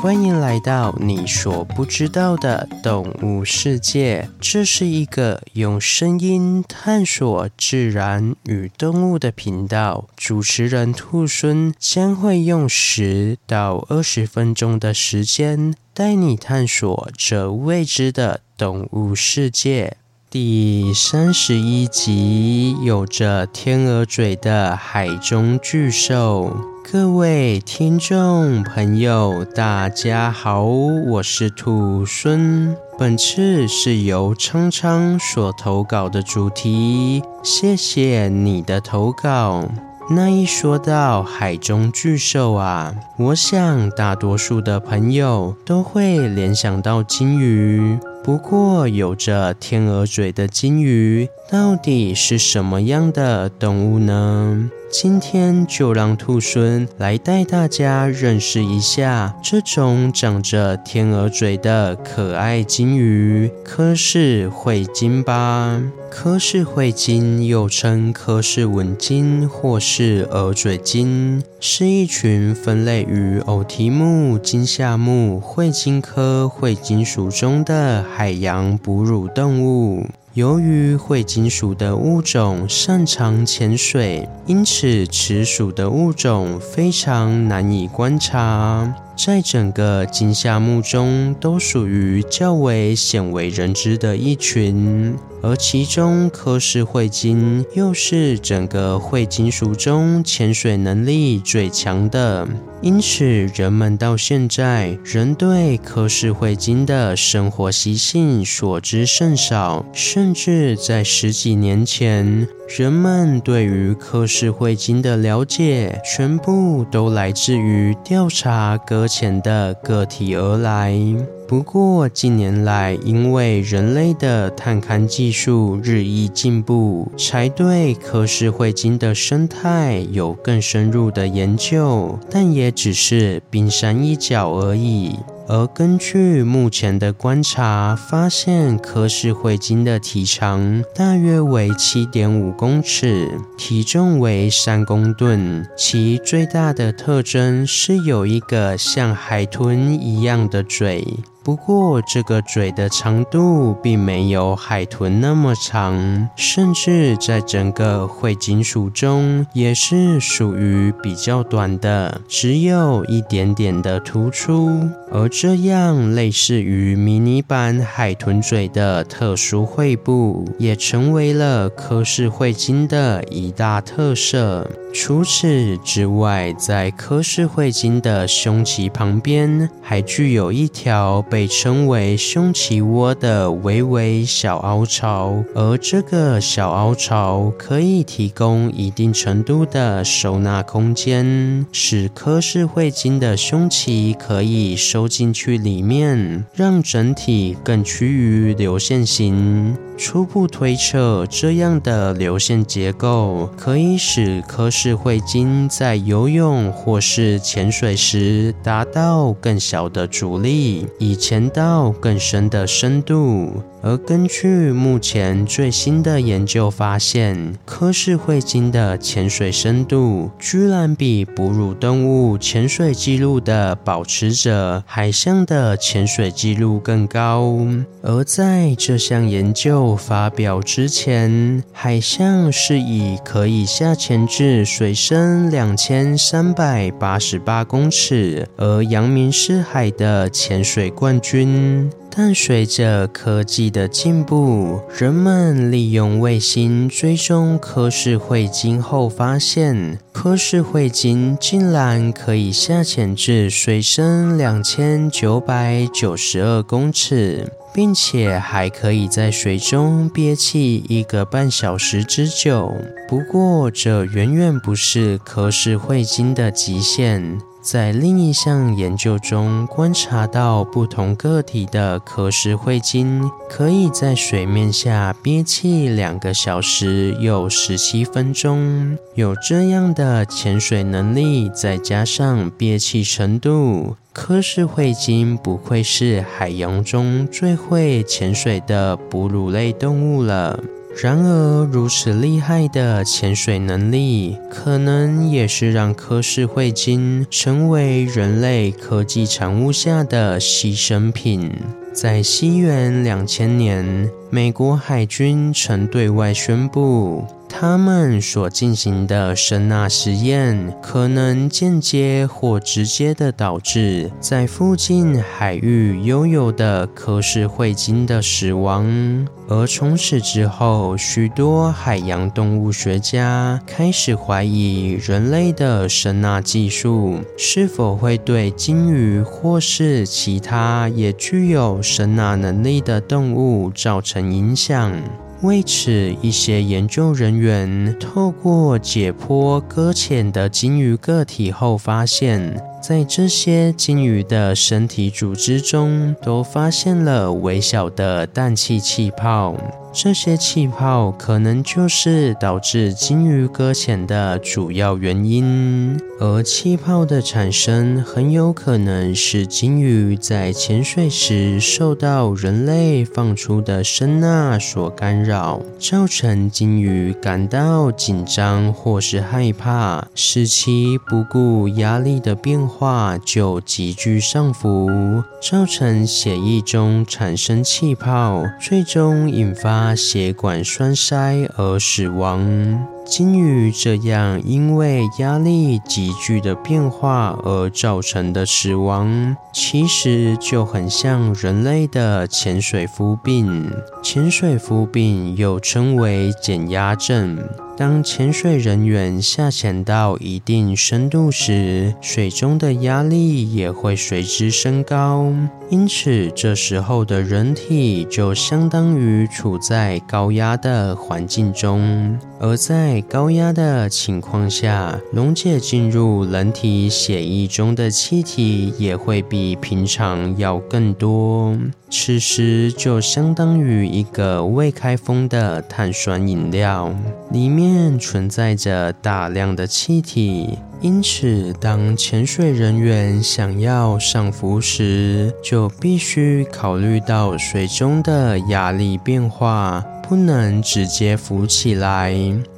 欢迎来到你所不知道的动物世界。这是一个用声音探索自然与动物的频道。主持人兔孙将会用十到二十分钟的时间，带你探索这未知的动物世界。第三十一集，有着天鹅嘴的海中巨兽。各位听众朋友，大家好，我是兔孙。本次是由昌昌所投稿的主题，谢谢你的投稿。那一说到海中巨兽啊，我想大多数的朋友都会联想到鲸鱼。不过，有着天鹅嘴的鲸鱼到底是什么样的动物呢？今天就让兔孙来带大家认识一下这种长着天鹅嘴的可爱鲸鱼——柯氏喙金吧。柯氏喙鲸又称柯氏吻鲸或是鹅嘴鲸，是一群分类于偶蹄目鲸下目喙鲸科喙鲸属中的海洋哺乳动物。由于喙鲸属的物种擅长潜水，因此此属的物种非常难以观察。在整个金夏目中，都属于较为鲜为人知的一群，而其中科氏喙鲸又是整个喙鲸属中潜水能力最强的，因此人们到现在仍对科氏喙鲸的生活习性所知甚少，甚至在十几年前。人们对于科氏喙鲸的了解，全部都来自于调查搁浅的个体而来。不过近年来，因为人类的探勘技术日益进步，才对科氏彗金的生态有更深入的研究，但也只是冰山一角而已。而根据目前的观察，发现科氏喙鲸的体长大约为七点五公尺，体重为三公吨。其最大的特征是有一个像海豚一样的嘴。不过，这个嘴的长度并没有海豚那么长，甚至在整个喙鲸属中也是属于比较短的，只有一点点的突出。而这样类似于迷你版海豚嘴的特殊喙部，也成为了科氏喙鲸的一大特色。除此之外，在科氏喙鲸的胸鳍旁边，还具有一条被被称为胸鳍窝的微微小凹槽，而这个小凹槽可以提供一定程度的收纳空间，使柯氏喙鲸的胸鳍可以收进去里面，让整体更趋于流线型。初步推测，这样的流线结构可以使柯氏喙鲸在游泳或是潜水时达到更小的阻力，以潜到更深的深度。而根据目前最新的研究发现，柯氏喙鲸的潜水深度居然比哺乳动物潜水记录的保持者海象的潜水记录更高。而在这项研究发表之前，海象是以可以下潜至水深两千三百八十八公尺而扬名四海的潜水冠军。但随着科技的进步，人们利用卫星追踪柯氏彗星后，发现柯氏彗星竟然可以下潜至水深两千九百九十二公尺，并且还可以在水中憋气一个半小时之久。不过，这远远不是柯氏彗星的极限。在另一项研究中，观察到不同个体的柯氏喙鲸可以在水面下憋气两个小时又十七分钟。有这样的潜水能力，再加上憋气程度，柯氏喙鲸不愧是海洋中最会潜水的哺乳类动物了。然而，如此厉害的潜水能力，可能也是让柯氏喙鲸成为人类科技产物下的牺牲品。在西元两千年，美国海军曾对外宣布，他们所进行的声纳实验，可能间接或直接的导致在附近海域悠游的柯氏喙鲸的死亡。而从此之后，许多海洋动物学家开始怀疑人类的声纳技术是否会对鲸鱼或是其他也具有声纳能力的动物造成影响。为此，一些研究人员透过解剖搁浅的鲸鱼个体后，发现，在这些鲸鱼的身体组织中，都发现了微小的氮气气泡。这些气泡可能就是导致鲸鱼搁浅的主要原因。而气泡的产生很有可能是鲸鱼在潜水时受到人类放出的声呐所干扰，造成鲸鱼感到紧张或是害怕，使其不顾压力的变化。就急剧上浮，造成血液中产生气泡，最终引发血管栓塞而死亡。鲸鱼这样因为压力急剧的变化而造成的死亡，其实就很像人类的潜水夫病。潜水夫病又称为减压症。当潜水人员下潜到一定深度时，水中的压力也会随之升高，因此这时候的人体就相当于处在高压的环境中。而在高压的情况下，溶解进入人体血液中的气体也会比平常要更多。此时就相当于一个未开封的碳酸饮料，里面存在着大量的气体。因此，当潜水人员想要上浮时，就必须考虑到水中的压力变化。不能直接浮起来，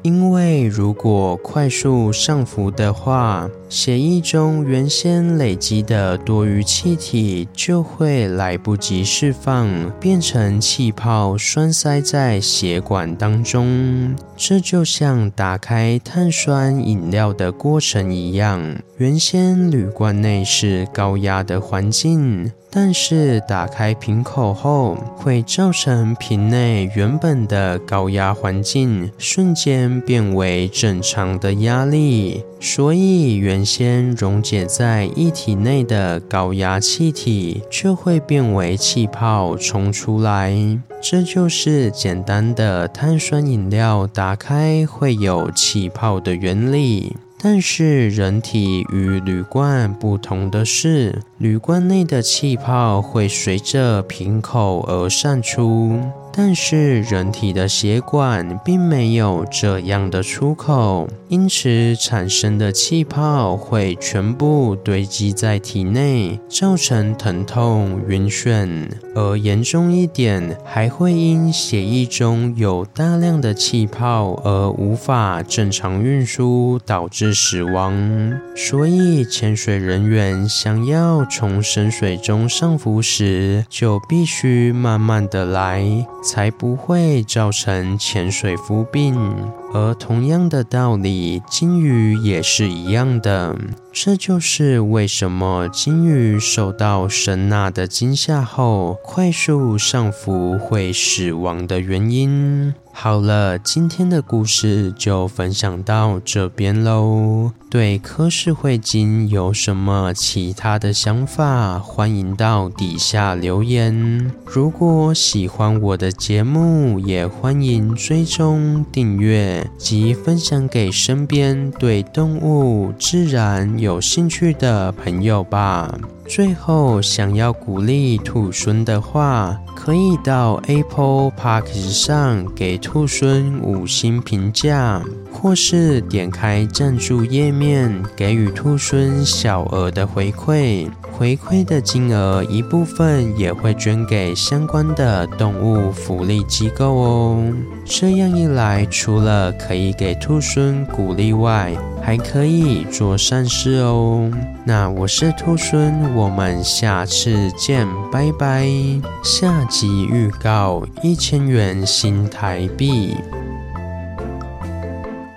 因为如果快速上浮的话，血液中原先累积的多余气体就会来不及释放，变成气泡栓塞在血管当中。这就像打开碳酸饮料的过程一样，原先铝罐内是高压的环境。但是打开瓶口后，会造成瓶内原本的高压环境瞬间变为正常的压力，所以原先溶解在液体内的高压气体就会变为气泡冲出来。这就是简单的碳酸饮料打开会有气泡的原理。但是人体与铝罐不同的是，铝罐内的气泡会随着瓶口而散出。但是人体的血管并没有这样的出口，因此产生的气泡会全部堆积在体内，造成疼痛、晕眩，而严重一点还会因血液中有大量的气泡而无法正常运输，导致死亡。所以潜水人员想要从深水中上浮时，就必须慢慢的来。才不会造成潜水夫病，而同样的道理，金鱼也是一样的。这就是为什么金鱼受到声纳的惊吓后，快速上浮会死亡的原因。好了，今天的故事就分享到这边喽。对柯氏喙鲸有什么其他的想法？欢迎到底下留言。如果喜欢我的节目，也欢迎追踪订阅及分享给身边对动物、自然有兴趣的朋友吧。最后，想要鼓励兔孙的话，可以到 Apple Podcast 上给兔孙五星评价，或是点开赞助页面，给予兔孙小额的回馈。回馈的金额一部分也会捐给相关的动物福利机构哦。这样一来，除了可以给兔孙鼓励外，还可以做善事哦。那我是兔孙，我们下次见，拜拜。下集预告：一千元新台币。